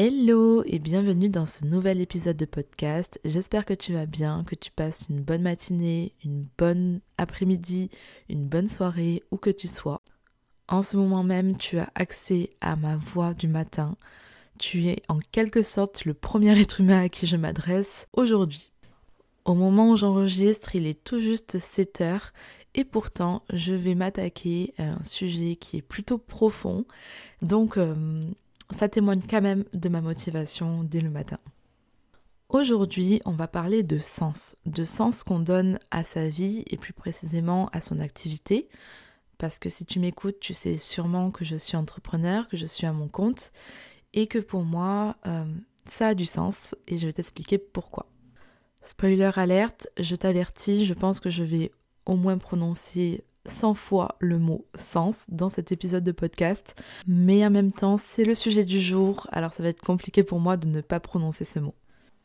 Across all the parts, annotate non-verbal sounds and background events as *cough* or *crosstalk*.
Hello et bienvenue dans ce nouvel épisode de podcast. J'espère que tu vas bien, que tu passes une bonne matinée, une bonne après-midi, une bonne soirée, où que tu sois. En ce moment même, tu as accès à ma voix du matin. Tu es en quelque sorte le premier *laughs* être humain à qui je m'adresse aujourd'hui. Au moment où j'enregistre, il est tout juste 7 heures et pourtant je vais m'attaquer à un sujet qui est plutôt profond. Donc euh, ça témoigne quand même de ma motivation dès le matin. Aujourd'hui, on va parler de sens, de sens qu'on donne à sa vie et plus précisément à son activité. Parce que si tu m'écoutes, tu sais sûrement que je suis entrepreneur, que je suis à mon compte et que pour moi, euh, ça a du sens et je vais t'expliquer pourquoi. Spoiler alerte, je t'avertis, je pense que je vais au moins prononcer 100 fois le mot sens dans cet épisode de podcast, mais en même temps c'est le sujet du jour, alors ça va être compliqué pour moi de ne pas prononcer ce mot.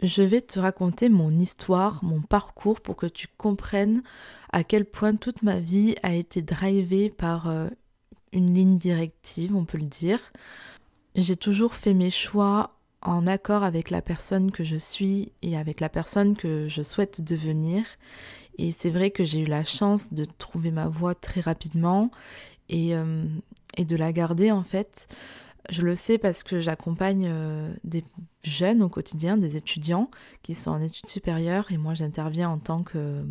Je vais te raconter mon histoire, mon parcours pour que tu comprennes à quel point toute ma vie a été drivée par euh, une ligne directive, on peut le dire. J'ai toujours fait mes choix en accord avec la personne que je suis et avec la personne que je souhaite devenir. Et c'est vrai que j'ai eu la chance de trouver ma voie très rapidement et, euh, de la garder en fait. Je le sais parce que j'accompagne euh, des jeunes au quotidien, des étudiants qui sont en études supérieures et moi j'interviens en tant que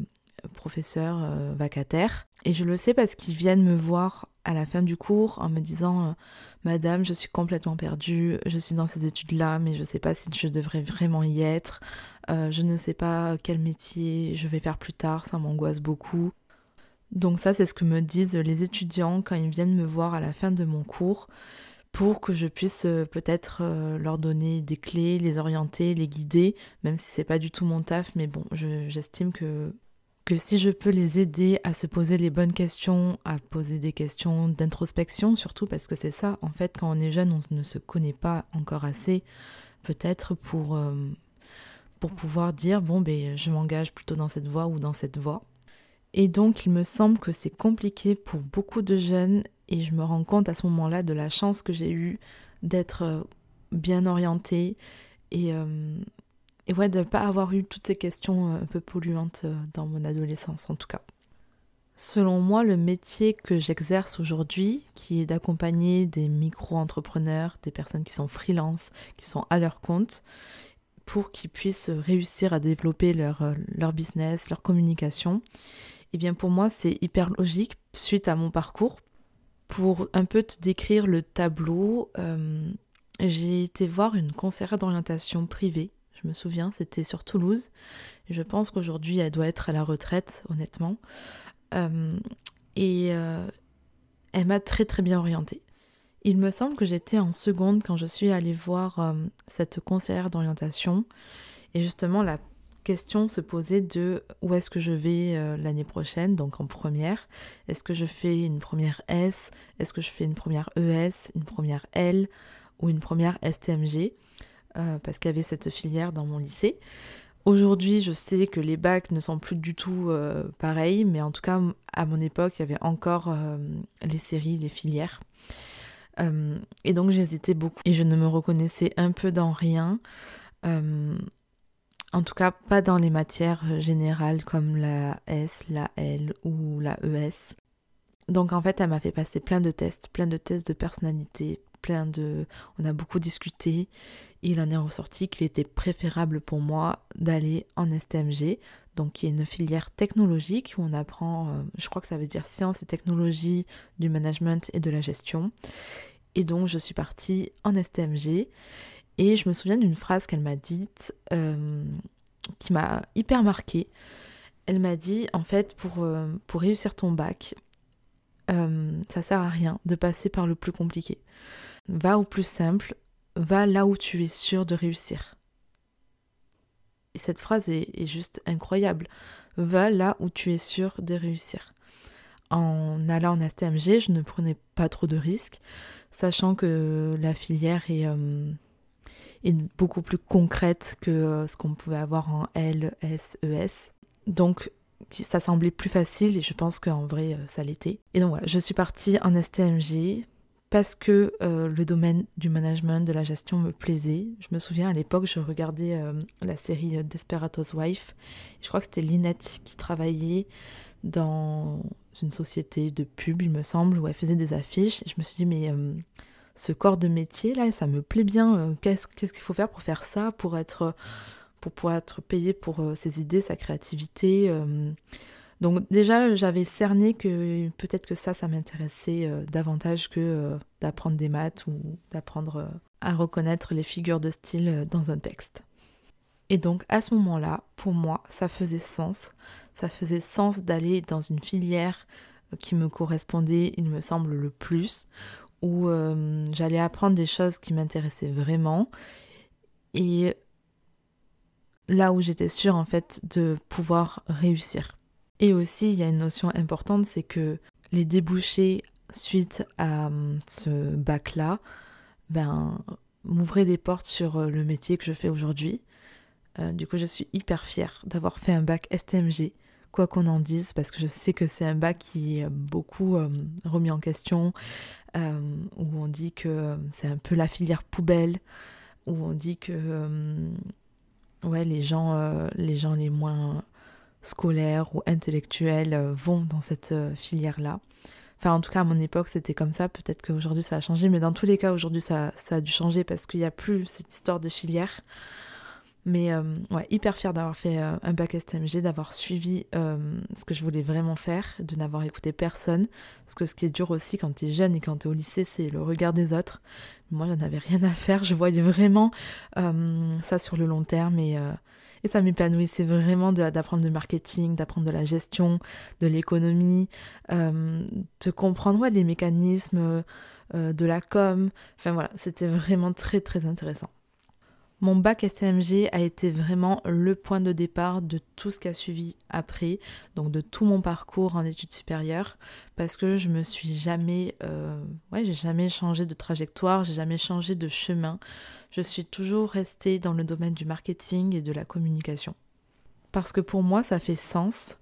professeur euh, vacataire. Et je le sais parce qu'ils viennent me voir à la fin du cours en me disant Madame, je suis complètement perdue, je suis dans ces études-là, mais je ne sais pas si je devrais vraiment y être. Euh, je ne sais pas quel métier je vais faire plus tard, ça m'angoisse beaucoup. Donc ça, c'est ce que me disent les étudiants quand ils viennent me voir à la fin de mon cours pour que je puisse euh, peut-être euh, leur donner des clés, les orienter, les guider, même si c'est pas du tout mon taf, mais bon, j'estime que que si je peux les aider à se poser les bonnes questions, à poser des questions d'introspection surtout parce que c'est ça, en fait, quand on est jeune, on ne se connaît pas encore assez, peut-être pour, euh, pour pouvoir dire, bon, ben, je m'engage plutôt dans cette voie ou dans cette voie. Et donc, il me semble que c'est compliqué pour beaucoup de jeunes et je me rends compte à ce moment-là de la chance que j'ai eue d'être euh, bien orientée et, euh, et ouais, de ne pas avoir eu toutes ces questions euh, un peu polluantes euh, dans mon adolescence en tout cas. Selon moi, le métier que j'exerce aujourd'hui, qui est d'accompagner des micro-entrepreneurs, des personnes qui sont freelance, qui sont à leur compte, pour qu'ils puissent réussir à développer leur, euh, leur business, leur communication, eh bien pour moi c'est hyper logique suite à mon parcours. Pour un peu te décrire le tableau, j'ai été voir une conseillère d'orientation privée je me souviens, c'était sur Toulouse. Je pense qu'aujourd'hui, elle doit être à la retraite, honnêtement. Euh, et euh, elle m'a très très bien orientée. Il me semble que j'étais en seconde quand je suis allée voir euh, cette conseillère d'orientation. Et justement, la question se posait de où est-ce que je vais l'année prochaine, donc en première. Est-ce que je fais une première S? Est-ce que je fais une première ES, une première L ou une première STMG euh, parce qu'il y avait cette filière dans mon lycée. Aujourd'hui, je sais que les bacs ne sont plus du tout euh, pareils, mais en tout cas, à mon époque, il y avait encore euh, les séries, les filières. et donc, j'hésitais beaucoup et je ne me reconnaissais un peu dans rien. en tout cas, pas dans les matières générales comme la S, la L ou la ES. Donc, en fait, elle m'a fait passer plein de tests, plein de tests de personnalité, plein de... On a beaucoup discuté. Il en est ressorti qu'il était préférable pour moi d'aller en STMG, donc qui est une filière technologique où on apprend, euh, je crois que ça veut dire sciences et technologies du management et de la gestion. Et donc je suis partie en STMG et je me souviens d'une phrase qu'elle m'a dite euh, qui m'a hyper marquée. Elle m'a dit en fait pour, euh, pour réussir ton bac, ça sert à rien de passer par le plus compliqué. Va au plus simple, va là où tu es sûr de réussir. Et cette phrase est, juste incroyable. Va là où tu es sûr de réussir. En allant en STMG, je ne prenais pas trop de risques, sachant que la filière est, euh, beaucoup plus concrète que euh, ce qu'on pouvait avoir en L, S, ES. Donc ça semblait plus facile et je pense qu'en vrai euh, ça l'était. Et donc voilà, je suis partie en STMG parce que euh, le domaine du management, de la gestion me plaisait. Je me souviens à l'époque, je regardais euh, la série Desperados Wife. Je crois que c'était Lynette qui travaillait dans une société de pub, il me semble, où elle faisait des affiches. Je me suis dit, mais euh, ce corps de métier là, ça me plaît bien. Qu'est-ce qu'il faut faire pour faire ça, pour être, pour pouvoir être payé pour ses idées, sa créativité donc déjà, j'avais cerné que peut-être que ça, ça m'intéressait euh, davantage que euh, d'apprendre des maths ou d'apprendre euh, à reconnaître les figures de style dans un texte. Et donc à ce moment-là, pour moi, ça faisait sens. Ça faisait sens d'aller dans une filière qui me correspondait, il me semble, le plus, où j'allais apprendre des choses qui m'intéressaient vraiment. Et là où j'étais sûre en fait de pouvoir réussir. Et aussi, il y a une notion importante, c'est que les débouchés suite à hum, ce bac-là, ben, m'ouvraient des portes sur euh, le métier que je fais aujourd'hui. Euh, du coup, je suis hyper fière d'avoir fait un bac STMG, quoi qu'on en dise, parce que je sais que c'est un bac qui est beaucoup hum, remis en question, hum, où on dit que c'est un peu la filière poubelle, où on dit que ouais, les gens, euh, les gens les moins scolaires ou intellectuels euh, vont dans cette euh, filière-là. Enfin, en tout cas, à mon époque, c'était comme ça. Peut-être qu'aujourd'hui, ça a changé. Mais dans tous les cas, aujourd'hui, ça, a dû changer parce qu'il n'y a plus cette histoire de filière. Mais euh, ouais, hyper fière d'avoir fait un bac STMG, d'avoir suivi ce que je voulais vraiment faire, de n'avoir écouté personne. Parce que ce qui est dur aussi quand tu es jeune et quand tu es au lycée, c'est le regard des autres. Moi, j'en avais rien à faire. Je voyais vraiment ça sur le long terme et et ça m'épanouissait vraiment d'apprendre le marketing, d'apprendre de la gestion, de l'économie, euh, de comprendre les mécanismes euh, de la com. Enfin voilà, c'était vraiment très très intéressant. Mon bac SMG a été vraiment le point de départ de tout ce qui a suivi après, donc de tout mon parcours en études supérieures, parce que je me suis jamais, euh, ouais, j'ai jamais changé de trajectoire, j'ai jamais changé de chemin. Je suis toujours restée dans le domaine du marketing et de la communication. Parce que pour moi, ça fait sens.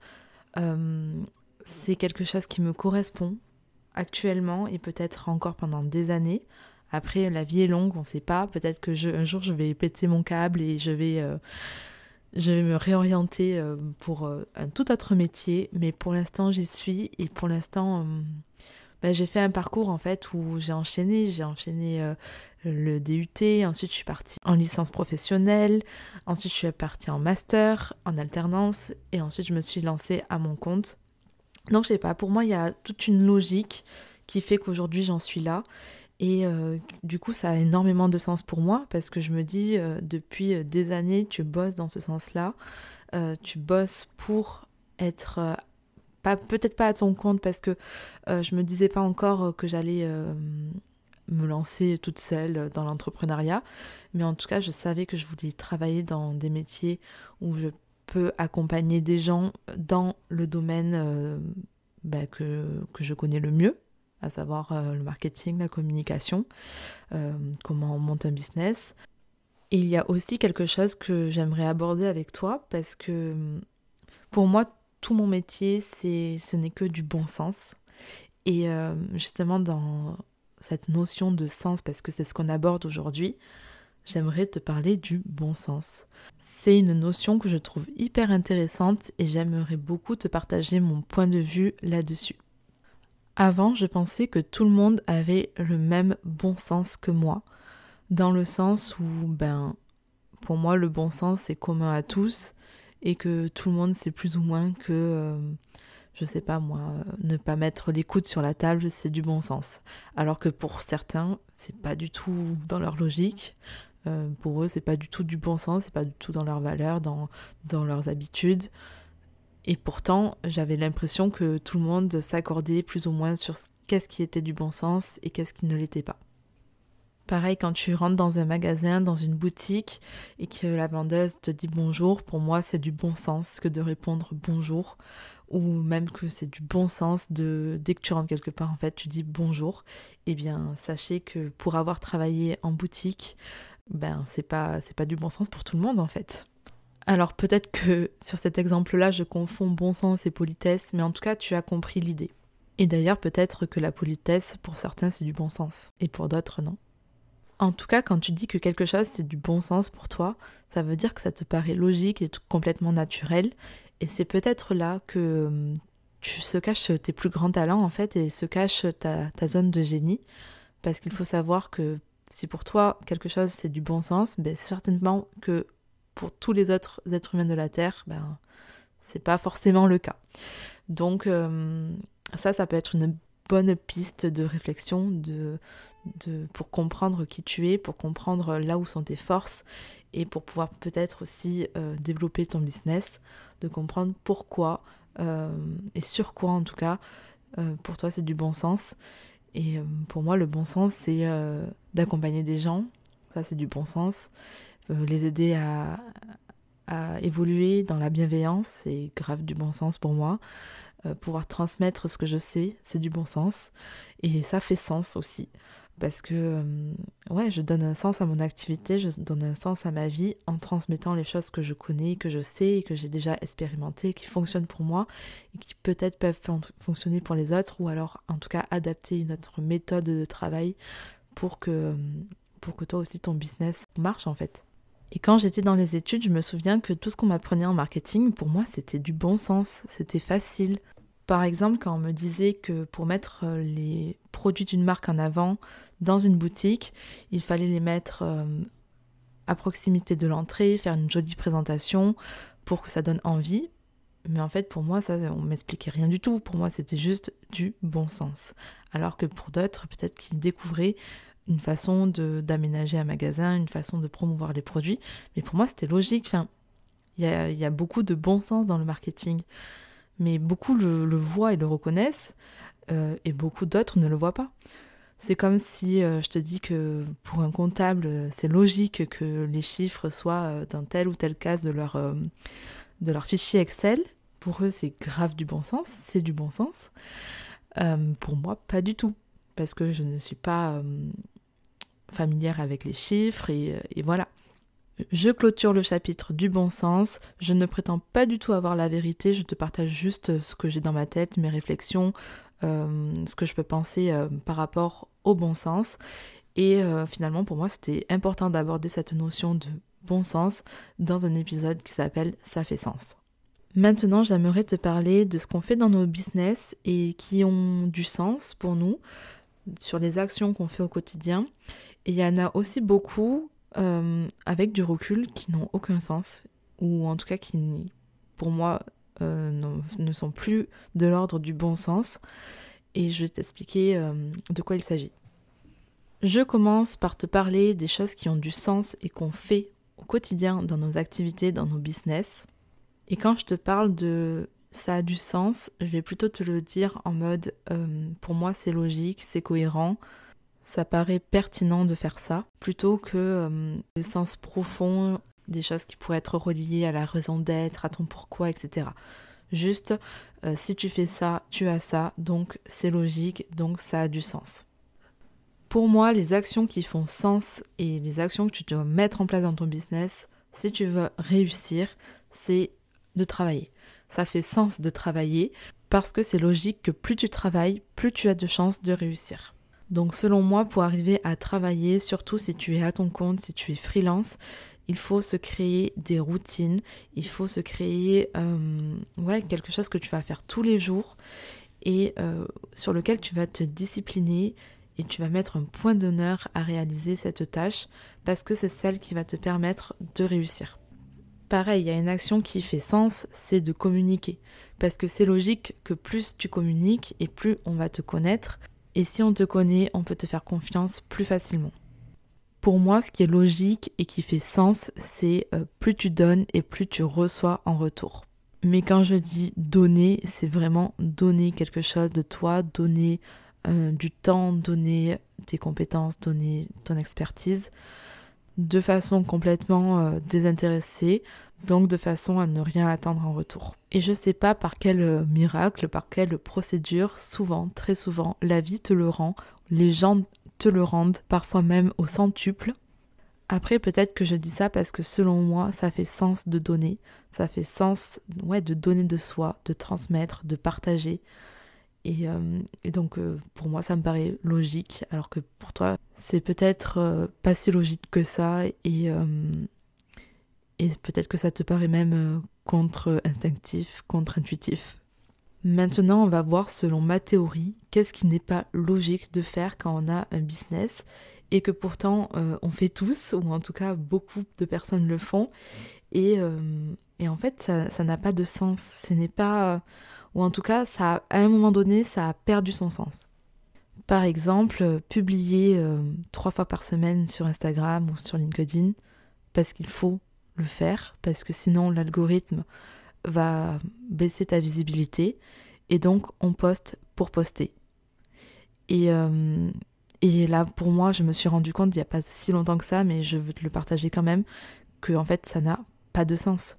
Euh, c'est quelque chose qui me correspond actuellement et peut-être encore pendant des années. Après, la vie est longue, on ne sait pas. Peut-être que un jour, je vais péter mon câble et je vais, euh, je vais me réorienter euh, pour euh, un tout autre métier. Mais pour l'instant, j'y suis. Et pour l'instant, ben, j'ai fait un parcours en fait où j'ai enchaîné. J'ai enchaîné le DUT. Ensuite, je suis partie en licence professionnelle. Ensuite, je suis partie en master, en alternance. Et ensuite, je me suis lancée à mon compte. Donc, je sais pas. Pour moi, il y a toute une logique qui fait qu'aujourd'hui, j'en suis là. Et euh, du coup, ça a énormément de sens pour moi parce que je me dis, euh, depuis euh, des années, tu bosses dans ce sens-là. tu bosses pour être, peut-être pas à ton compte parce que je me disais pas encore que j'allais me lancer toute seule dans l'entrepreneuriat. Mais en tout cas, je savais que je voulais travailler dans des métiers où je peux accompagner des gens dans le domaine bah, que je connais le mieux à savoir euh, le marketing, la communication, euh, comment on monte un business. Il y a aussi quelque chose que j'aimerais aborder avec toi parce que pour moi, tout mon métier, c'est, ce n'est que du bon sens. Et euh, justement, dans cette notion de sens, parce que c'est ce qu'on aborde aujourd'hui, j'aimerais te parler du bon sens. C'est une notion que je trouve hyper intéressante et j'aimerais beaucoup te partager mon point de vue là-dessus. Avant, je pensais que tout le monde avait le même bon sens que moi, dans le sens où, ben, pour moi, le bon sens c'est commun à tous et que tout le monde sait plus ou moins que, euh, je sais pas moi, ne pas mettre les coudes sur la table, c'est du bon sens. Alors que pour certains, c'est pas du tout dans leur logique. Euh, pour eux, c'est pas du tout du bon sens, c'est pas du tout dans leurs valeurs, dans leurs habitudes. Et pourtant, j'avais l'impression que tout le monde s'accordait plus ou moins sur qu'est-ce qui était du bon sens et qu'est-ce qui ne l'était pas. Pareil, quand tu rentres dans un magasin, dans une boutique, et que la vendeuse te dit bonjour, pour moi c'est du bon sens que de répondre bonjour, ou même que c'est du bon sens de dès que tu rentres quelque part, en fait, tu dis bonjour. Eh bien, sachez que pour avoir travaillé en boutique, ben c'est pas c'est pas du bon sens pour tout le monde en fait. Alors peut-être que *laughs* sur cet exemple-là, je confonds bon sens et politesse, mais en tout cas, tu as compris l'idée. Et d'ailleurs, peut-être que la politesse, pour certains, c'est du bon sens, et pour d'autres, non. En tout cas, quand tu dis que quelque chose c'est du bon sens pour toi, ça veut dire que ça te paraît logique et complètement naturel. Et c'est peut-être là que hum, tu se caches tes plus grands talents en fait et se cache ta, ta zone de génie. Parce qu'il faut savoir que si pour toi quelque chose c'est du bon sens, ben certainement que pour tous les autres êtres humains de la Terre, ben c'est pas forcément le cas. Donc hum, ça, ça peut être une bonne piste de réflexion de, de, pour comprendre qui tu es, pour comprendre là où sont tes forces et pour pouvoir peut-être aussi euh, développer ton business, de comprendre pourquoi euh, et sur quoi en tout cas euh, pour toi c'est du bon sens. Et pour moi le bon sens c'est d'accompagner des gens, ça c'est du bon sens, les aider à, à évoluer dans la bienveillance, c'est grave du bon sens pour moi. Euh, pouvoir transmettre ce que je sais, c'est du bon sens. Et ça fait sens aussi. Parce que, euh, ouais, je donne un sens à mon activité, je donne un sens à ma vie en transmettant les choses que je connais, que je sais et que j'ai déjà expérimentées, qui fonctionnent pour moi et qui peut-être peuvent fonctionner pour les autres ou alors en tout cas adapter une autre méthode de travail pour que, pour que toi aussi ton business marche en fait. Et quand j'étais dans les études, je me souviens que tout ce qu'on m'apprenait en marketing, pour moi, c'était du bon sens, c'était facile. Par exemple, quand on me disait que pour mettre euh, les produits d'une marque en avant dans une boutique, il fallait les mettre euh, à proximité de l'entrée, faire une jolie présentation pour que ça donne envie. Mais en fait, pour moi, ça, on m'expliquait rien du tout. Pour moi, c'était juste du bon sens. Alors que pour d'autres, peut-être qu'ils découvraient une façon d'aménager un magasin, une façon de promouvoir les produits. Mais pour moi, c'était logique. Enfin, il y a, beaucoup de bon sens dans le marketing. Mais beaucoup le, voient et le reconnaissent, euh, et beaucoup d'autres ne le voient pas. C'est comme si euh, je te dis que pour un comptable, c'est logique que les chiffres soient euh, dans telle ou telle case de leur, de leur fichier Excel. Pour eux, c'est grave du bon sens, c'est du bon sens. pour moi, pas du tout. Parce que je ne suis pas familière avec les chiffres et, euh, et voilà. Je clôture le chapitre du bon sens. Je ne prétends pas du tout avoir la vérité. Je te partage juste ce que j'ai dans ma tête, mes réflexions, euh, ce que je peux penser euh, par rapport au bon sens. Et finalement, pour moi, c'était important d'aborder cette notion de bon sens dans un épisode qui s'appelle Ça fait sens. Maintenant, j'aimerais te parler de ce qu'on fait dans nos business et qui ont du sens pour nous, sur les actions qu'on fait au quotidien et il y en a aussi beaucoup euh, avec du recul qui n'ont aucun sens, ou en tout cas qui, pour moi, euh, ne sont plus de l'ordre du bon sens. Et je vais t'expliquer euh, de quoi il s'agit. Je commence par te parler des choses qui ont du sens et qu'on fait au quotidien dans nos activités, dans nos business. Et quand je te parle de ça a du sens, je vais plutôt te le dire en mode pour moi c'est logique, c'est cohérent, ça paraît pertinent de faire ça, plutôt que euh, le sens profond des choses qui pourraient être reliées à la raison d'être, à ton pourquoi, etc. Juste, euh, si tu fais ça, tu as ça, donc c'est logique, donc ça a du sens. Pour moi, les actions qui font sens et les actions que tu dois mettre en place dans ton business, si tu veux réussir, c'est de travailler. Ça fait sens de travailler parce que c'est logique que plus tu travailles, plus tu as de chances de réussir. Donc selon moi, pour arriver à travailler, surtout si tu es à ton compte, si tu es freelance, il faut se créer des routines, il faut se créer euh, ouais, quelque chose que tu vas faire tous les jours et euh, sur lequel tu vas te discipliner et tu vas mettre un point d'honneur à réaliser cette tâche parce que c'est celle qui va te permettre de réussir. Pareil, il y a une action qui fait sens, c'est de communiquer. Parce que c'est logique que plus tu communiques et plus on va te connaître, et si on te connaît, on peut te faire confiance plus facilement. Pour moi, ce qui est logique et qui fait sens, c'est euh, plus tu donnes et plus tu reçois en retour. Mais quand je dis donner, c'est vraiment donner quelque chose de toi, donner euh, du temps, donner tes compétences, donner ton expertise de façon complètement euh, désintéressée, donc de façon à ne rien attendre en retour. Et je sais pas par quel euh, miracle, par quelle procédure, souvent, très souvent, la vie te le rend, les gens te le rendent, parfois même au centuple. Après, peut-être que je dis ça parce que selon moi, ça fait sens de donner, ça fait sens ouais, de donner de soi, de transmettre, de partager. Et, donc pour moi ça me paraît logique, alors que pour toi c'est peut-être pas si logique que ça et, et peut-être que ça te paraît même contre-instinctif, contre-intuitif. Maintenant, on va voir selon ma théorie qu'est-ce qui n'est pas logique de faire quand on a un business et que pourtant euh, on fait tous, ou en tout cas beaucoup de personnes le font. Et, euh, en fait, ça n'a pas de sens. Ce n'est pas. Ou en tout cas, ça, à un moment donné, ça a perdu son sens. Par exemple, publier euh, trois fois par semaine sur Instagram ou sur LinkedIn, parce qu'il faut le faire, parce que sinon l'algorithme va baisser ta visibilité et donc on poste pour poster. Et, euh, là, pour moi, je me suis rendu compte il n'y a pas si longtemps que ça, mais je veux te le partager quand même, que en fait, ça n'a pas de sens.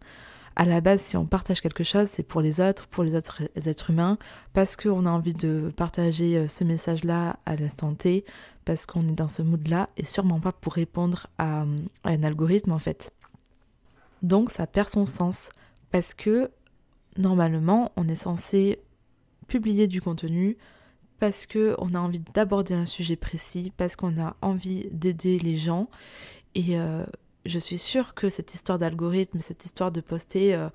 À la base, si on partage quelque chose, c'est pour les autres, pour les autres êtres humains, parce qu'on a envie de partager euh, ce message-là à l'instant T, parce qu'on est dans ce mood-là, et sûrement pas pour répondre à, un algorithme en fait. Donc ça perd son sens parce que normalement on est censé publier du contenu parce qu'on a envie d'aborder un sujet précis, parce qu'on a envie d'aider les gens. Et euh, je suis sûre que cette histoire d'algorithme, cette histoire de poster euh,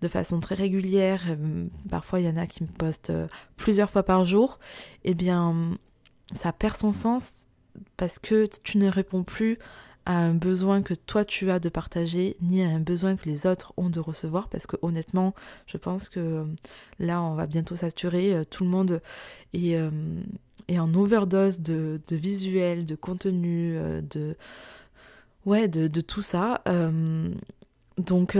de façon très régulière, euh, parfois il y en a qui me postent plusieurs fois par jour, eh bien ça perd son sens parce que tu ne réponds plus à un besoin que toi tu as de partager, ni à un besoin que les autres ont de recevoir, parce que honnêtement, je pense que euh, là, on va bientôt saturer, euh, tout le monde est, euh, en overdose de, de visuels, de contenu, de... Ouais, de, de tout ça. donc,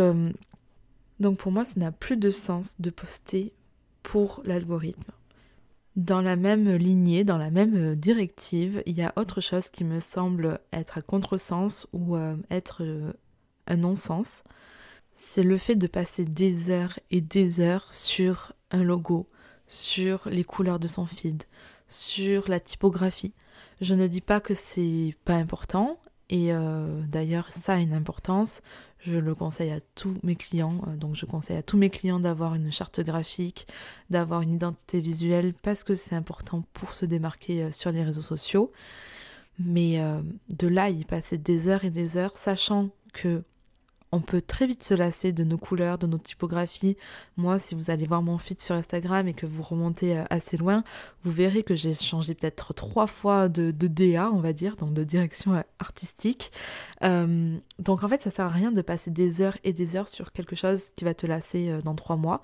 donc pour moi, ça n'a plus de sens de poster pour l'algorithme. Dans la même lignée, dans la même directive, il y a autre chose qui me semble être à contresens ou euh, être euh, un non-sens. C'est le fait de passer des heures et des heures sur un logo, sur les couleurs de son feed, sur la typographie. Je ne dis pas que c'est pas important, et euh, d'ailleurs ça a une importance. Je le conseille à tous mes clients. Euh, donc je conseille à tous mes clients d'avoir une charte graphique, d'avoir une identité visuelle parce que c'est important pour se démarquer euh, sur les réseaux sociaux. Mais de là, y passer des heures et des heures, sachant que on peut très vite se lasser de nos couleurs, de nos typographies. Moi, si vous allez voir mon feed sur Instagram et que vous remontez euh, assez loin, vous verrez que j'ai changé peut-être trois fois de, DA, on va dire, donc de direction euh, artistique. Euh, donc en fait, ça sert à rien de passer des heures et des heures sur quelque chose qui va te lasser dans trois mois.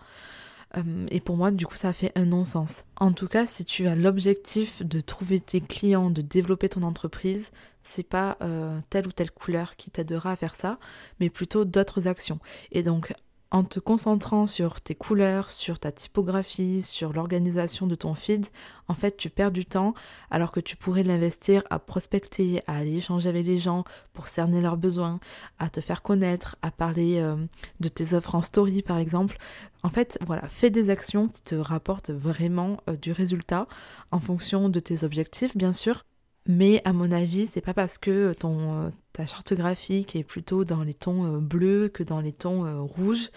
Euh, et pour moi, du coup, ça fait un non-sens. En tout cas, si tu as l'objectif de trouver tes clients, de développer ton entreprise, c'est pas euh, telle ou telle couleur qui t'aidera à faire ça, mais plutôt d'autres actions. Et donc, en te concentrant sur tes couleurs, sur ta typographie, sur l'organisation de ton feed, en fait, tu perds du temps alors que tu pourrais l'investir à prospecter, à aller échanger avec les gens pour cerner leurs besoins, à te faire connaître, à parler euh, de tes offres en story par exemple. En fait, voilà, fais des actions qui te rapportent vraiment euh, du résultat en fonction de tes objectifs, bien sûr. Mais à mon avis, c'est pas parce que ton, euh, ta charte graphique est plutôt dans les tons euh, bleus que dans les tons euh, rouges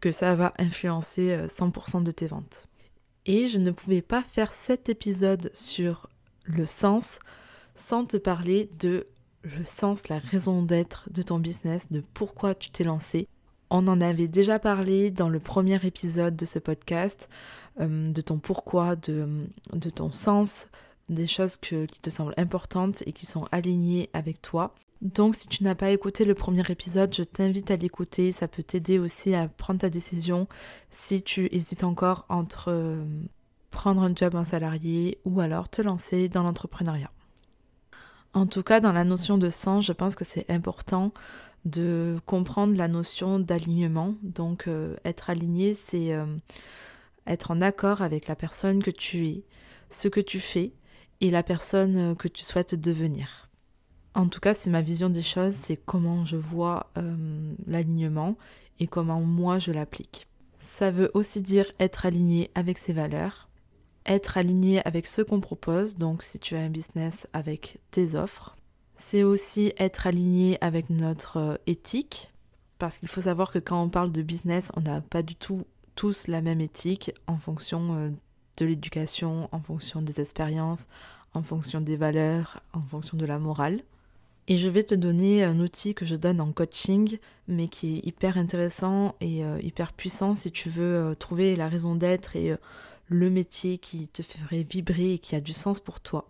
que ça va influencer 100% de tes ventes. Et je ne pouvais pas faire cet épisode sur le sens sans te parler de le sens, la raison d'être de ton business, de pourquoi tu t'es lancé. On en avait déjà parlé dans le premier épisode de ce podcast, de ton pourquoi, de ton sens, des choses qui te semblent importantes et qui sont alignées avec toi. Donc si tu n'as pas écouté le premier épisode, je t'invite à l'écouter, ça peut t'aider aussi à prendre ta décision si tu hésites encore entre euh, prendre un job en salarié ou alors te lancer dans l'entrepreneuriat. En tout cas, dans la notion de sens, je pense que c'est important de comprendre la notion d'alignement. Donc euh, être aligné, c'est euh, être en accord avec la personne que tu es, ce que tu fais, et la personne que tu souhaites devenir. En tout cas, c'est ma vision des choses, c'est comment je vois euh, l'alignement et comment moi je l'applique. Ça veut aussi dire être aligné avec ses valeurs, être aligné avec ce qu'on propose, donc si tu as un business avec tes offres. C'est aussi être aligné avec notre euh, éthique, parce qu'il faut savoir que quand on parle de business, on n'a pas du tout tous la même éthique en fonction euh, de l'éducation, en fonction des expériences, en fonction des valeurs, en fonction de la morale. Et je vais te donner un outil que je donne en coaching, mais qui est hyper intéressant et euh, hyper puissant si tu veux euh, trouver la raison d'être et euh, le métier qui te ferait vibrer et qui a du sens pour toi.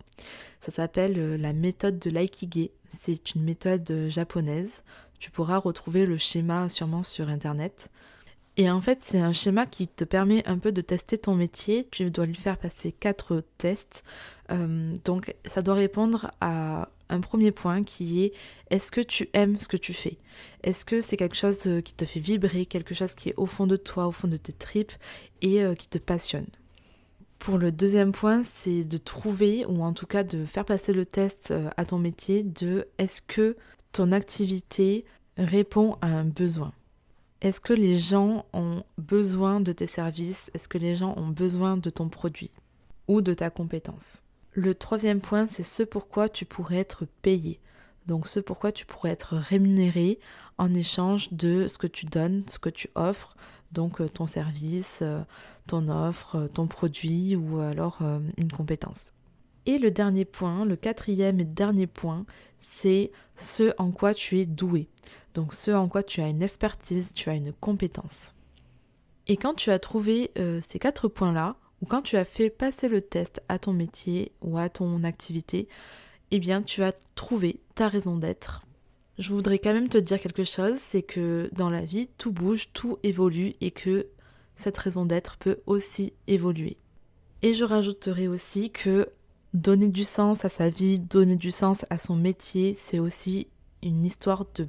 Ça s'appelle la méthode de l'aikige. C'est une méthode japonaise. Tu pourras retrouver le schéma sûrement sur internet. Et en fait, c'est un schéma qui te permet un peu de tester ton métier. Tu dois lui faire passer quatre tests. donc, ça doit répondre à un premier point qui est est-ce que tu aimes ce que tu fais? Est-ce que c'est quelque chose euh, qui te fait vibrer, quelque chose qui est au fond de toi, au fond de tes tripes et euh, qui te passionne? Pour le deuxième point, c'est de trouver, ou en tout cas de faire passer le test euh, à ton métier de est-ce que ton activité répond à un besoin? Est-ce que les gens ont besoin de tes services? Est-ce que les gens ont besoin de ton produit ou de ta compétence? Le troisième point, c'est ce pourquoi tu pourrais être payé. Donc ce pourquoi tu pourrais être rémunéré en échange de ce que tu donnes, ce que tu offres, donc euh, ton service, euh, ton offre, euh, ton produit ou alors une compétence. Et le dernier point, le quatrième et dernier point, c'est ce en quoi tu es doué. Donc ce en quoi tu as une expertise, tu as une compétence. Et quand tu as trouvé ces quatre points-là, ou quand tu as fait passer le test à ton métier ou à ton activité, eh bien tu as trouvé ta raison d'être. Je voudrais quand même te dire quelque chose, c'est que dans la vie, tout bouge, tout évolue et que cette raison d'être peut aussi évoluer. Et je rajouterai aussi que donner du sens à sa vie, donner du sens à son métier, c'est aussi une histoire de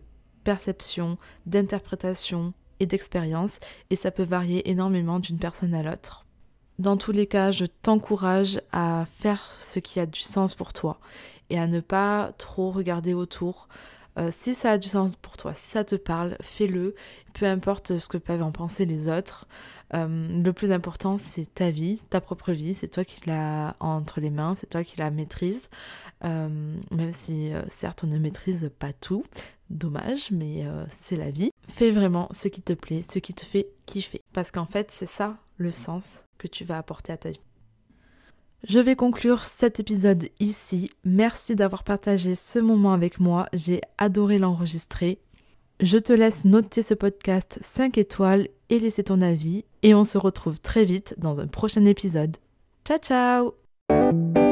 perception, d'interprétation et d'expérience, et ça peut varier énormément d'une personne à l'autre. Dans tous les cas, je t'encourage à faire ce qui a du sens pour toi et à ne pas trop regarder autour. Euh, si ça a du sens pour toi, si ça te parle, fais-le, peu importe ce que peuvent en penser les autres. Euh, le plus important, c'est ta vie, ta propre vie, c'est toi qui l'as entre les mains, c'est toi qui la maîtrise. Euh, même si, certes, on ne maîtrise pas tout, dommage, mais c'est la vie. Fais vraiment ce qui te plaît, ce qui te fait kiffer. Parce qu'en fait, c'est ça le sens que tu vas apporter à ta vie. Je vais conclure cet épisode ici. Merci d'avoir partagé ce moment avec moi. J'ai adoré l'enregistrer. Je te laisse noter ce podcast 5 étoiles et laisser ton avis. Et on se retrouve très vite dans un prochain épisode. Ciao ciao